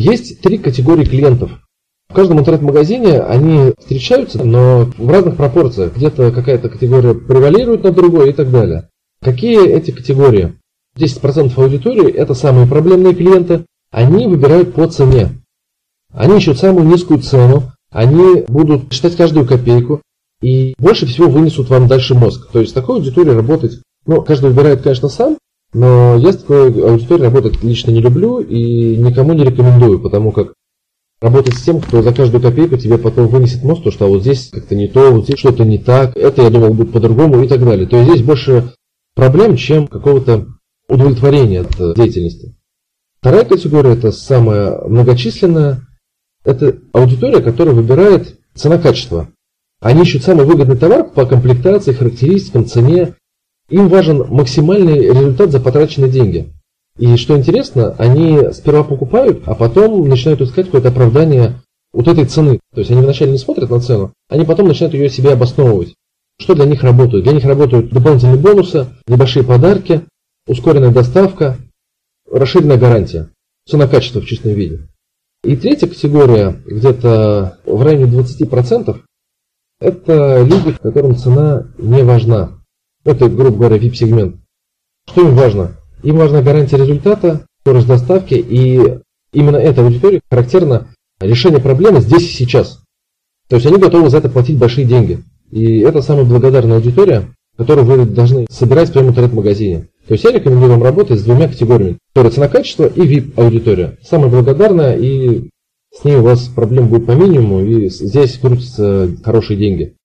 Есть три категории клиентов. В каждом интернет-магазине они встречаются, но в разных пропорциях. Где-то какая-то категория превалирует над другой и так далее. Какие эти категории? 10% аудитории – это самые проблемные клиенты. Они выбирают по цене. Они ищут самую низкую цену, они будут считать каждую копейку и больше всего вынесут вам дальше мозг. То есть с такой аудиторией работать, ну, каждый выбирает, конечно, сам, но я с такой аудиторией работать лично не люблю и никому не рекомендую, потому как работать с тем, кто за каждую копейку тебе потом вынесет мозг, то что а вот здесь как-то не то, вот здесь что-то не так, это я думал будет по-другому и так далее. То есть здесь больше проблем, чем какого-то удовлетворения от деятельности. Вторая категория, это самая многочисленная, это аудитория, которая выбирает цена-качество. Они ищут самый выгодный товар по комплектации, характеристикам, цене. Им важен максимальный результат за потраченные деньги. И что интересно, они сперва покупают, а потом начинают искать какое-то оправдание вот этой цены. То есть они вначале не смотрят на цену, они потом начинают ее себе обосновывать. Что для них работает? Для них работают дополнительные бонусы, небольшие подарки, ускоренная доставка, расширенная гарантия. Цена-качество в чистом виде. И третья категория, где-то в районе 20%, это люди, которым цена не важна. Это, грубо говоря, VIP-сегмент. Что им важно? Им важна гарантия результата, скорость доставки, и именно эта аудитория характерна решение проблемы здесь и сейчас. То есть они готовы за это платить большие деньги. И это самая благодарная аудитория, которую вы должны собирать в своем интернет-магазине. То есть я рекомендую вам работать с двумя категориями, которые цена-качество и VIP-аудитория. Самая благодарная и с ней у вас проблем будет по минимуму, и здесь крутятся хорошие деньги.